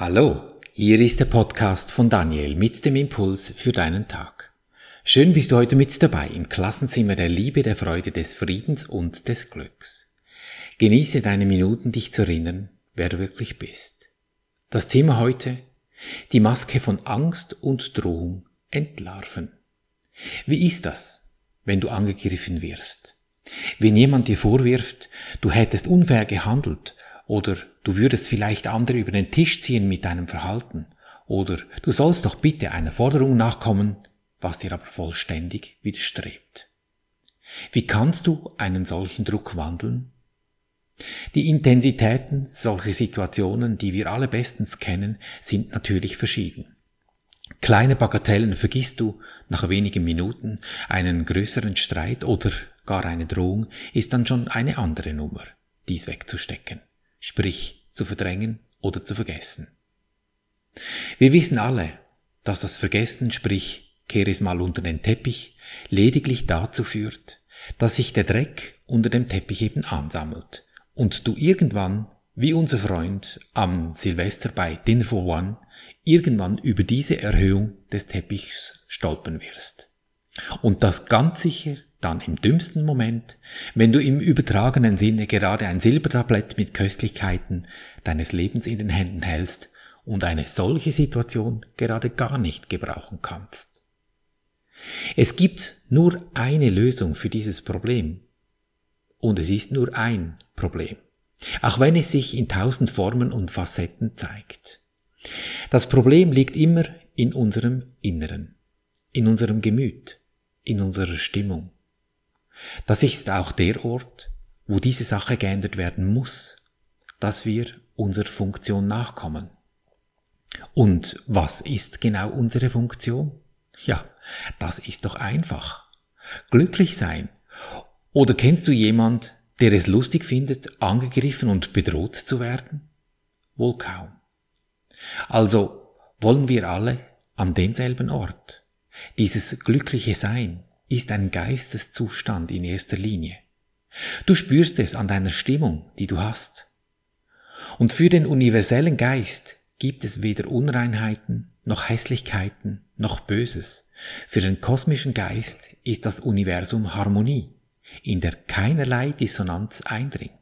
Hallo, hier ist der Podcast von Daniel mit dem Impuls für deinen Tag. Schön bist du heute mit dabei im Klassenzimmer der Liebe, der Freude, des Friedens und des Glücks. Genieße deine Minuten, dich zu erinnern, wer du wirklich bist. Das Thema heute, die Maske von Angst und Drohung entlarven. Wie ist das, wenn du angegriffen wirst? Wenn jemand dir vorwirft, du hättest unfair gehandelt oder du würdest vielleicht andere über den Tisch ziehen mit deinem Verhalten. Oder du sollst doch bitte einer Forderung nachkommen, was dir aber vollständig widerstrebt. Wie kannst du einen solchen Druck wandeln? Die Intensitäten solcher Situationen, die wir alle bestens kennen, sind natürlich verschieden. Kleine Bagatellen vergisst du nach wenigen Minuten, einen größeren Streit oder gar eine Drohung ist dann schon eine andere Nummer, dies wegzustecken sprich zu verdrängen oder zu vergessen. Wir wissen alle, dass das Vergessen, sprich kehr es mal unter den Teppich, lediglich dazu führt, dass sich der Dreck unter dem Teppich eben ansammelt und du irgendwann, wie unser Freund am Silvester bei Dinner for One, irgendwann über diese Erhöhung des Teppichs stolpern wirst. Und das ganz sicher dann im dümmsten Moment, wenn du im übertragenen Sinne gerade ein Silbertablett mit Köstlichkeiten deines Lebens in den Händen hältst und eine solche Situation gerade gar nicht gebrauchen kannst. Es gibt nur eine Lösung für dieses Problem. Und es ist nur ein Problem. Auch wenn es sich in tausend Formen und Facetten zeigt. Das Problem liegt immer in unserem Inneren, in unserem Gemüt, in unserer Stimmung. Das ist auch der Ort, wo diese Sache geändert werden muss, dass wir unserer Funktion nachkommen. Und was ist genau unsere Funktion? Ja, das ist doch einfach. Glücklich sein. Oder kennst du jemand, der es lustig findet, angegriffen und bedroht zu werden? Wohl kaum. Also wollen wir alle an denselben Ort. Dieses glückliche Sein, ist ein Geisteszustand in erster Linie. Du spürst es an deiner Stimmung, die du hast. Und für den universellen Geist gibt es weder Unreinheiten, noch Hässlichkeiten, noch Böses. Für den kosmischen Geist ist das Universum Harmonie, in der keinerlei Dissonanz eindringt.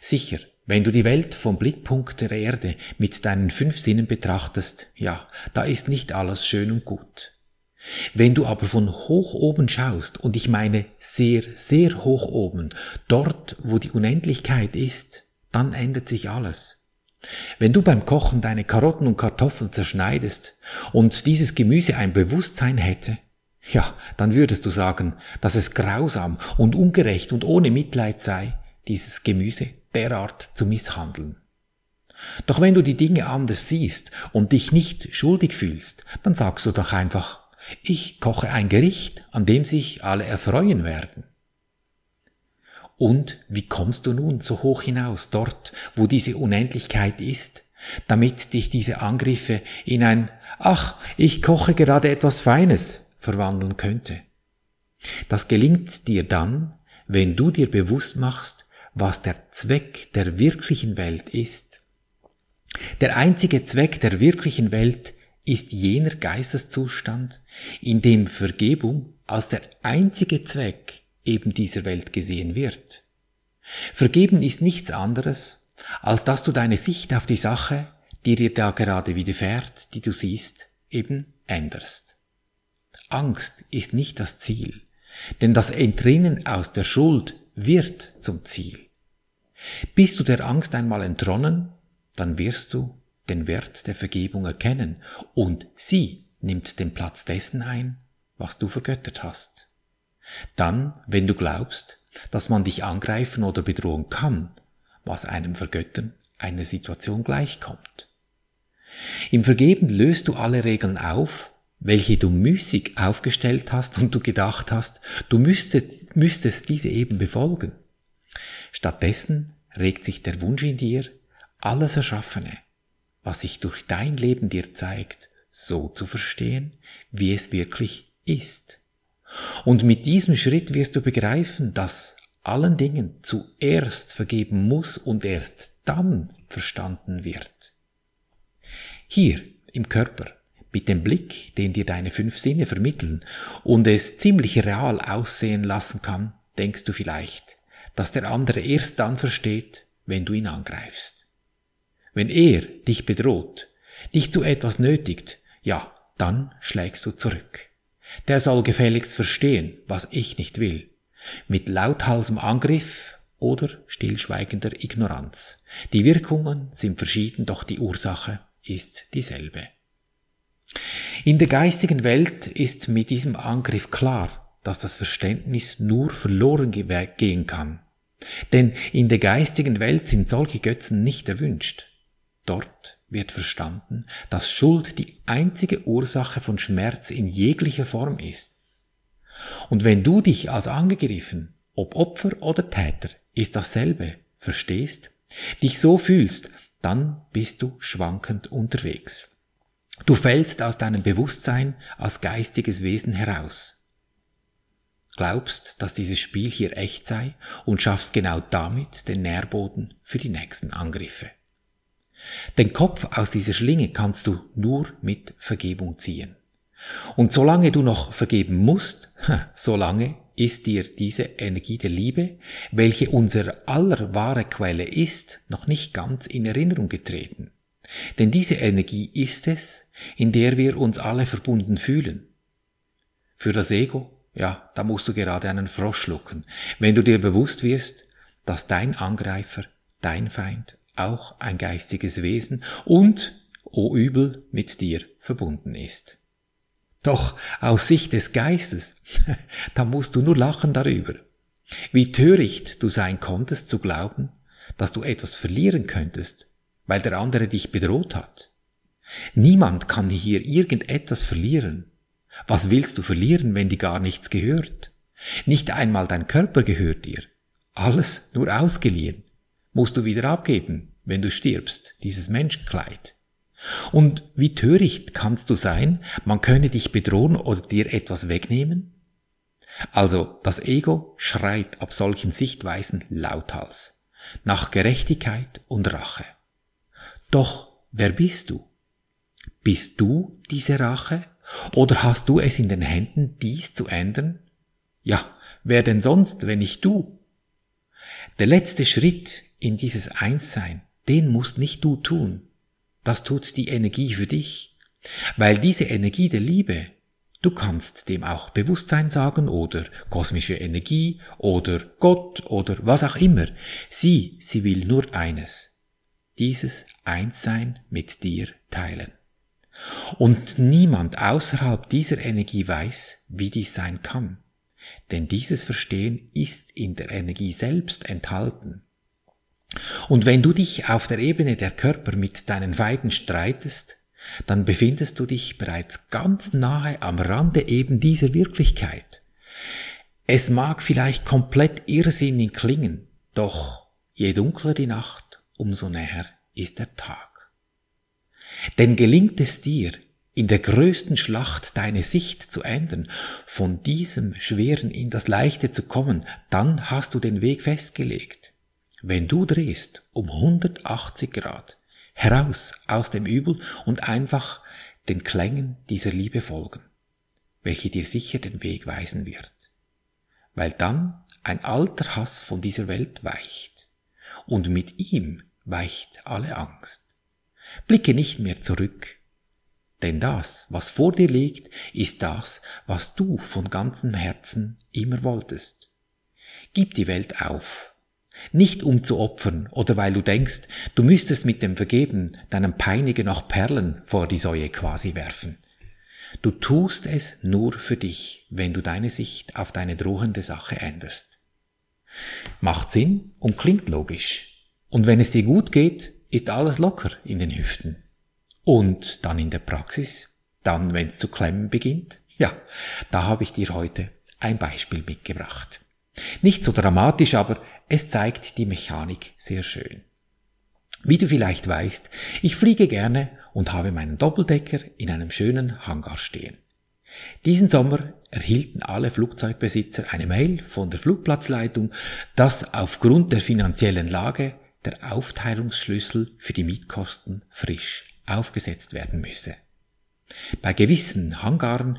Sicher, wenn du die Welt vom Blickpunkt der Erde mit deinen fünf Sinnen betrachtest, ja, da ist nicht alles schön und gut. Wenn du aber von hoch oben schaust, und ich meine sehr, sehr hoch oben, dort, wo die Unendlichkeit ist, dann ändert sich alles. Wenn du beim Kochen deine Karotten und Kartoffeln zerschneidest und dieses Gemüse ein Bewusstsein hätte, ja, dann würdest du sagen, dass es grausam und ungerecht und ohne Mitleid sei, dieses Gemüse derart zu misshandeln. Doch wenn du die Dinge anders siehst und dich nicht schuldig fühlst, dann sagst du doch einfach, ich koche ein Gericht, an dem sich alle erfreuen werden. Und wie kommst du nun so hoch hinaus, dort, wo diese Unendlichkeit ist, damit dich diese Angriffe in ein Ach, ich koche gerade etwas Feines verwandeln könnte? Das gelingt dir dann, wenn du dir bewusst machst, was der Zweck der wirklichen Welt ist. Der einzige Zweck der wirklichen Welt ist jener Geisteszustand, in dem Vergebung als der einzige Zweck eben dieser Welt gesehen wird. Vergeben ist nichts anderes, als dass du deine Sicht auf die Sache, die dir da gerade widerfährt, die du siehst, eben änderst. Angst ist nicht das Ziel, denn das Entrinnen aus der Schuld wird zum Ziel. Bist du der Angst einmal entronnen, dann wirst du den Wert der Vergebung erkennen und sie nimmt den Platz dessen ein, was du vergöttert hast. Dann, wenn du glaubst, dass man dich angreifen oder bedrohen kann, was einem Vergöttern einer Situation gleichkommt. Im Vergeben löst du alle Regeln auf, welche du müßig aufgestellt hast und du gedacht hast, du müsstest, müsstest diese eben befolgen. Stattdessen regt sich der Wunsch in dir, alles Erschaffene, was sich durch dein Leben dir zeigt, so zu verstehen, wie es wirklich ist. Und mit diesem Schritt wirst du begreifen, dass allen Dingen zuerst vergeben muss und erst dann verstanden wird. Hier im Körper, mit dem Blick, den dir deine fünf Sinne vermitteln und es ziemlich real aussehen lassen kann, denkst du vielleicht, dass der andere erst dann versteht, wenn du ihn angreifst. Wenn er dich bedroht, dich zu etwas nötigt, ja, dann schlägst du zurück. Der soll gefälligst verstehen, was ich nicht will. Mit lauthalsem Angriff oder stillschweigender Ignoranz. Die Wirkungen sind verschieden, doch die Ursache ist dieselbe. In der geistigen Welt ist mit diesem Angriff klar, dass das Verständnis nur verloren gehen kann. Denn in der geistigen Welt sind solche Götzen nicht erwünscht. Dort wird verstanden, dass Schuld die einzige Ursache von Schmerz in jeglicher Form ist. Und wenn du dich als angegriffen, ob Opfer oder Täter, ist dasselbe, verstehst, dich so fühlst, dann bist du schwankend unterwegs. Du fällst aus deinem Bewusstsein als geistiges Wesen heraus. Glaubst, dass dieses Spiel hier echt sei und schaffst genau damit den Nährboden für die nächsten Angriffe. Den Kopf aus dieser Schlinge kannst du nur mit Vergebung ziehen. Und solange du noch vergeben musst, solange ist dir diese Energie der Liebe, welche unser aller wahre Quelle ist, noch nicht ganz in Erinnerung getreten. Denn diese Energie ist es, in der wir uns alle verbunden fühlen. Für das Ego, ja, da musst du gerade einen Frosch schlucken, wenn du dir bewusst wirst, dass dein Angreifer, dein Feind auch ein geistiges Wesen und, o oh Übel, mit dir verbunden ist. Doch aus Sicht des Geistes, da musst du nur lachen darüber. Wie töricht du sein konntest zu glauben, dass du etwas verlieren könntest, weil der andere dich bedroht hat. Niemand kann hier irgendetwas verlieren. Was willst du verlieren, wenn dir gar nichts gehört? Nicht einmal dein Körper gehört dir. Alles nur ausgeliehen. Musst du wieder abgeben, wenn du stirbst, dieses Menschenkleid. Und wie töricht kannst du sein, man könne dich bedrohen oder dir etwas wegnehmen? Also das Ego schreit ab solchen Sichtweisen lauthals nach Gerechtigkeit und Rache. Doch wer bist du? Bist du diese Rache? Oder hast du es in den Händen, dies zu ändern? Ja, wer denn sonst, wenn nicht du? Der letzte Schritt in dieses Einssein, den musst nicht du tun. Das tut die Energie für dich. Weil diese Energie der Liebe, du kannst dem auch Bewusstsein sagen oder kosmische Energie oder Gott oder was auch immer. Sie, sie will nur eines. Dieses Einssein mit dir teilen. Und niemand außerhalb dieser Energie weiß, wie dies sein kann. Denn dieses Verstehen ist in der Energie selbst enthalten. Und wenn du dich auf der Ebene der Körper mit deinen Feinden streitest, dann befindest du dich bereits ganz nahe am Rande eben dieser Wirklichkeit. Es mag vielleicht komplett irrsinnig klingen, doch je dunkler die Nacht, umso näher ist der Tag. Denn gelingt es dir, in der größten Schlacht deine Sicht zu ändern, von diesem Schweren in das Leichte zu kommen, dann hast du den Weg festgelegt. Wenn du drehst um 180 Grad heraus aus dem Übel und einfach den Klängen dieser Liebe folgen, welche dir sicher den Weg weisen wird, weil dann ein alter Hass von dieser Welt weicht und mit ihm weicht alle Angst. Blicke nicht mehr zurück, denn das, was vor dir liegt, ist das, was du von ganzem Herzen immer wolltest. Gib die Welt auf nicht um zu opfern oder weil du denkst, du müsstest mit dem Vergeben deinem Peiniger noch Perlen vor die Säue quasi werfen. Du tust es nur für dich, wenn du deine Sicht auf deine drohende Sache änderst. Macht Sinn und klingt logisch. Und wenn es dir gut geht, ist alles locker in den Hüften. Und dann in der Praxis, dann wenn es zu klemmen beginnt, ja, da habe ich dir heute ein Beispiel mitgebracht. Nicht so dramatisch, aber es zeigt die Mechanik sehr schön. Wie du vielleicht weißt, ich fliege gerne und habe meinen Doppeldecker in einem schönen Hangar stehen. Diesen Sommer erhielten alle Flugzeugbesitzer eine Mail von der Flugplatzleitung, dass aufgrund der finanziellen Lage der Aufteilungsschlüssel für die Mietkosten frisch aufgesetzt werden müsse. Bei gewissen Hangaren,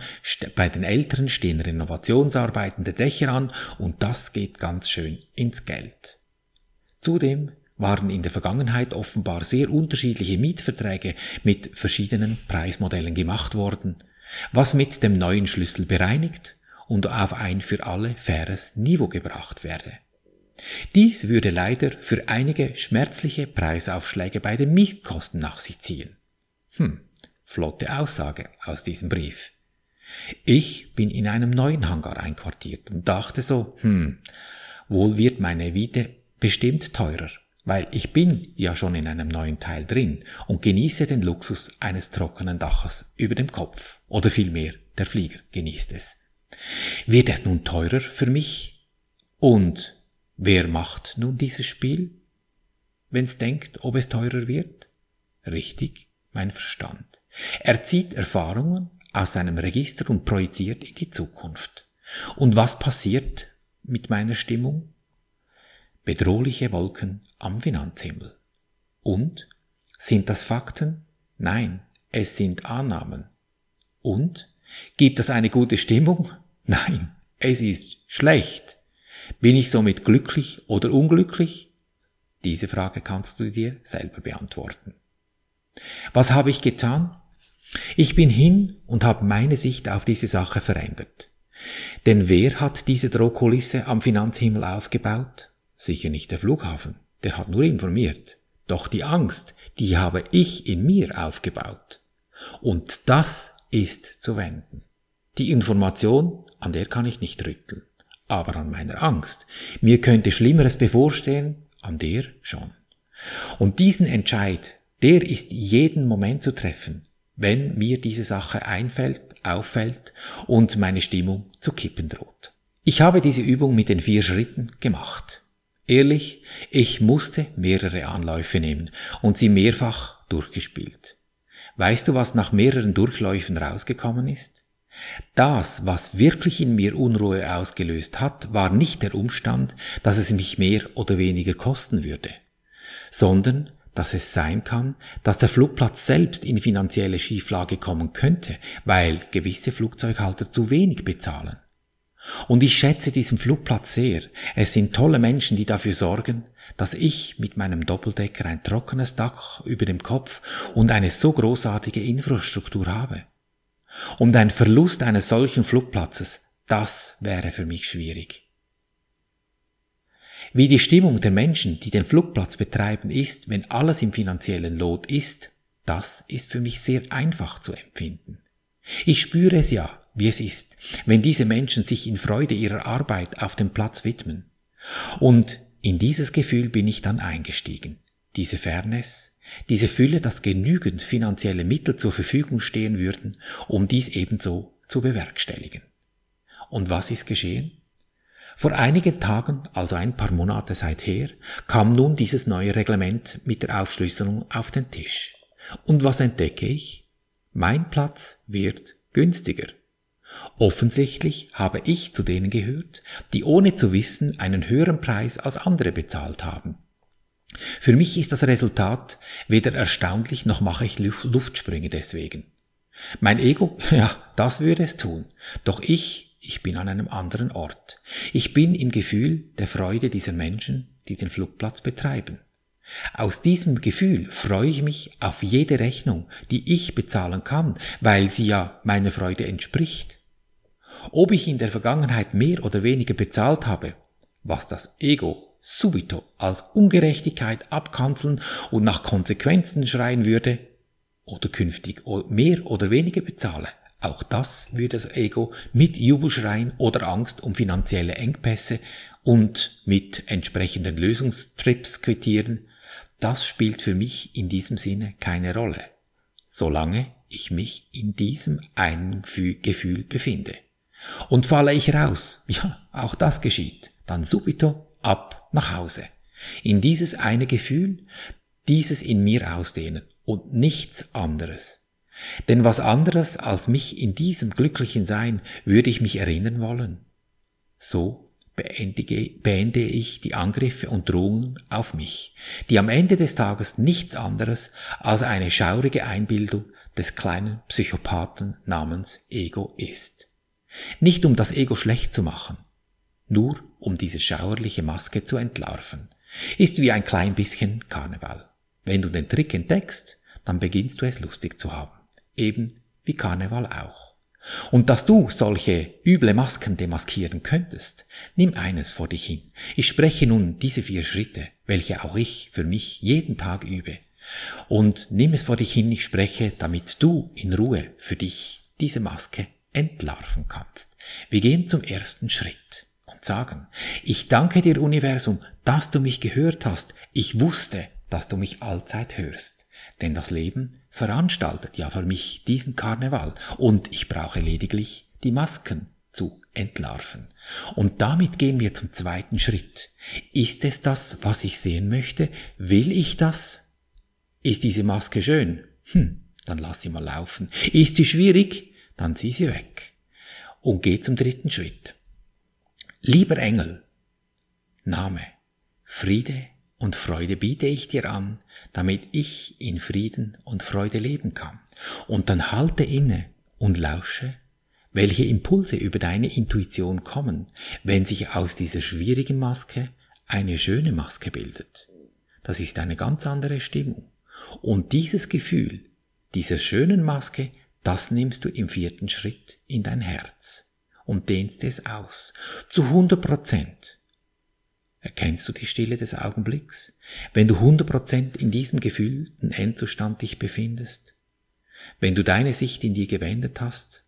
bei den älteren stehen Renovationsarbeiten der Dächer an und das geht ganz schön ins Geld. Zudem waren in der Vergangenheit offenbar sehr unterschiedliche Mietverträge mit verschiedenen Preismodellen gemacht worden, was mit dem neuen Schlüssel bereinigt und auf ein für alle faires Niveau gebracht werde. Dies würde leider für einige schmerzliche Preisaufschläge bei den Mietkosten nach sich ziehen. Hm, flotte Aussage aus diesem Brief. Ich bin in einem neuen Hangar einquartiert und dachte so, hm, wohl wird meine Miete bestimmt teurer weil ich bin ja schon in einem neuen Teil drin und genieße den Luxus eines trockenen Daches über dem Kopf. Oder vielmehr, der Flieger genießt es. Wird es nun teurer für mich? Und wer macht nun dieses Spiel? Wenn's denkt, ob es teurer wird? Richtig, mein Verstand. Er zieht Erfahrungen aus seinem Register und projiziert in die Zukunft. Und was passiert mit meiner Stimmung? bedrohliche Wolken am Finanzhimmel. Und? Sind das Fakten? Nein, es sind Annahmen. Und? Gibt das eine gute Stimmung? Nein, es ist schlecht. Bin ich somit glücklich oder unglücklich? Diese Frage kannst du dir selber beantworten. Was habe ich getan? Ich bin hin und habe meine Sicht auf diese Sache verändert. Denn wer hat diese Drohkulisse am Finanzhimmel aufgebaut? Sicher nicht der Flughafen, der hat nur informiert. Doch die Angst, die habe ich in mir aufgebaut. Und das ist zu wenden. Die Information, an der kann ich nicht rütteln, aber an meiner Angst. Mir könnte Schlimmeres bevorstehen, an der schon. Und diesen Entscheid, der ist jeden Moment zu treffen, wenn mir diese Sache einfällt, auffällt und meine Stimmung zu kippen droht. Ich habe diese Übung mit den vier Schritten gemacht. Ehrlich, ich musste mehrere Anläufe nehmen und sie mehrfach durchgespielt. Weißt du, was nach mehreren Durchläufen rausgekommen ist? Das, was wirklich in mir Unruhe ausgelöst hat, war nicht der Umstand, dass es mich mehr oder weniger kosten würde, sondern dass es sein kann, dass der Flugplatz selbst in finanzielle Schieflage kommen könnte, weil gewisse Flugzeughalter zu wenig bezahlen. Und ich schätze diesen Flugplatz sehr. Es sind tolle Menschen, die dafür sorgen, dass ich mit meinem Doppeldecker ein trockenes Dach über dem Kopf und eine so großartige Infrastruktur habe. Und ein Verlust eines solchen Flugplatzes, das wäre für mich schwierig. Wie die Stimmung der Menschen, die den Flugplatz betreiben, ist, wenn alles im finanziellen Lot ist, das ist für mich sehr einfach zu empfinden. Ich spüre es ja, wie es ist, wenn diese Menschen sich in Freude ihrer Arbeit auf dem Platz widmen. Und in dieses Gefühl bin ich dann eingestiegen. Diese Fairness, diese Fülle, dass genügend finanzielle Mittel zur Verfügung stehen würden, um dies ebenso zu bewerkstelligen. Und was ist geschehen? Vor einigen Tagen, also ein paar Monate seither, kam nun dieses neue Reglement mit der Aufschlüsselung auf den Tisch. Und was entdecke ich? Mein Platz wird günstiger. Offensichtlich habe ich zu denen gehört, die ohne zu wissen einen höheren Preis als andere bezahlt haben. Für mich ist das Resultat weder erstaunlich noch mache ich Luftsprünge deswegen. Mein Ego, ja, das würde es tun. Doch ich, ich bin an einem anderen Ort. Ich bin im Gefühl der Freude dieser Menschen, die den Flugplatz betreiben. Aus diesem Gefühl freue ich mich auf jede Rechnung, die ich bezahlen kann, weil sie ja meiner Freude entspricht. Ob ich in der Vergangenheit mehr oder weniger bezahlt habe, was das Ego subito als Ungerechtigkeit abkanzeln und nach Konsequenzen schreien würde, oder künftig mehr oder weniger bezahle, auch das würde das Ego mit Jubelschreien oder Angst um finanzielle Engpässe und mit entsprechenden Lösungstrips quittieren, das spielt für mich in diesem Sinne keine Rolle, solange ich mich in diesem einen Gefühl befinde. Und falle ich raus, ja, auch das geschieht, dann subito ab nach Hause. In dieses eine Gefühl, dieses in mir ausdehnen und nichts anderes. Denn was anderes als mich in diesem glücklichen Sein würde ich mich erinnern wollen. So beendige, beende ich die Angriffe und Drohungen auf mich, die am Ende des Tages nichts anderes als eine schaurige Einbildung des kleinen Psychopathen namens Ego ist. Nicht um das Ego schlecht zu machen, nur um diese schauerliche Maske zu entlarven. Ist wie ein klein bisschen Karneval. Wenn du den Trick entdeckst, dann beginnst du es lustig zu haben. Eben wie Karneval auch. Und dass du solche üble Masken demaskieren könntest, nimm eines vor dich hin. Ich spreche nun diese vier Schritte, welche auch ich für mich jeden Tag übe. Und nimm es vor dich hin, ich spreche, damit du in Ruhe für dich diese Maske entlarven kannst. Wir gehen zum ersten Schritt und sagen, ich danke dir Universum, dass du mich gehört hast. Ich wusste, dass du mich allzeit hörst. Denn das Leben veranstaltet ja für mich diesen Karneval und ich brauche lediglich die Masken zu entlarven. Und damit gehen wir zum zweiten Schritt. Ist es das, was ich sehen möchte? Will ich das? Ist diese Maske schön? Hm, dann lass sie mal laufen. Ist sie schwierig? Dann zieh sie weg. Und geh zum dritten Schritt. Lieber Engel, Name, Friede und Freude biete ich dir an, damit ich in Frieden und Freude leben kann. Und dann halte inne und lausche, welche Impulse über deine Intuition kommen, wenn sich aus dieser schwierigen Maske eine schöne Maske bildet. Das ist eine ganz andere Stimmung. Und dieses Gefühl dieser schönen Maske, das nimmst du im vierten Schritt in dein Herz und dehnst es aus zu 100 Prozent. Erkennst du die Stille des Augenblicks, wenn du 100% in diesem gefühlten Endzustand dich befindest? Wenn du deine Sicht in dir gewendet hast?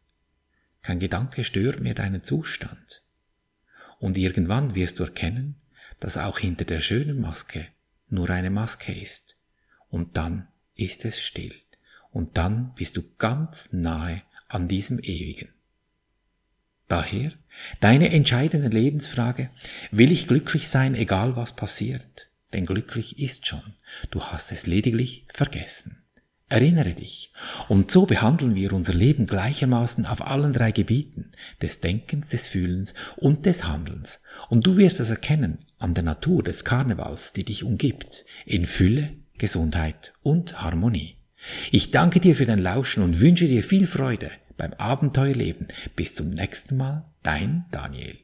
Kein Gedanke stört mehr deinen Zustand. Und irgendwann wirst du erkennen, dass auch hinter der schönen Maske nur eine Maske ist. Und dann ist es still. Und dann bist du ganz nahe an diesem Ewigen. Daher deine entscheidende Lebensfrage, will ich glücklich sein, egal was passiert? Denn glücklich ist schon, du hast es lediglich vergessen. Erinnere dich. Und so behandeln wir unser Leben gleichermaßen auf allen drei Gebieten des Denkens, des Fühlens und des Handelns. Und du wirst es erkennen an der Natur des Karnevals, die dich umgibt, in Fülle, Gesundheit und Harmonie. Ich danke dir für dein Lauschen und wünsche dir viel Freude beim Abenteuerleben. Bis zum nächsten Mal, dein Daniel.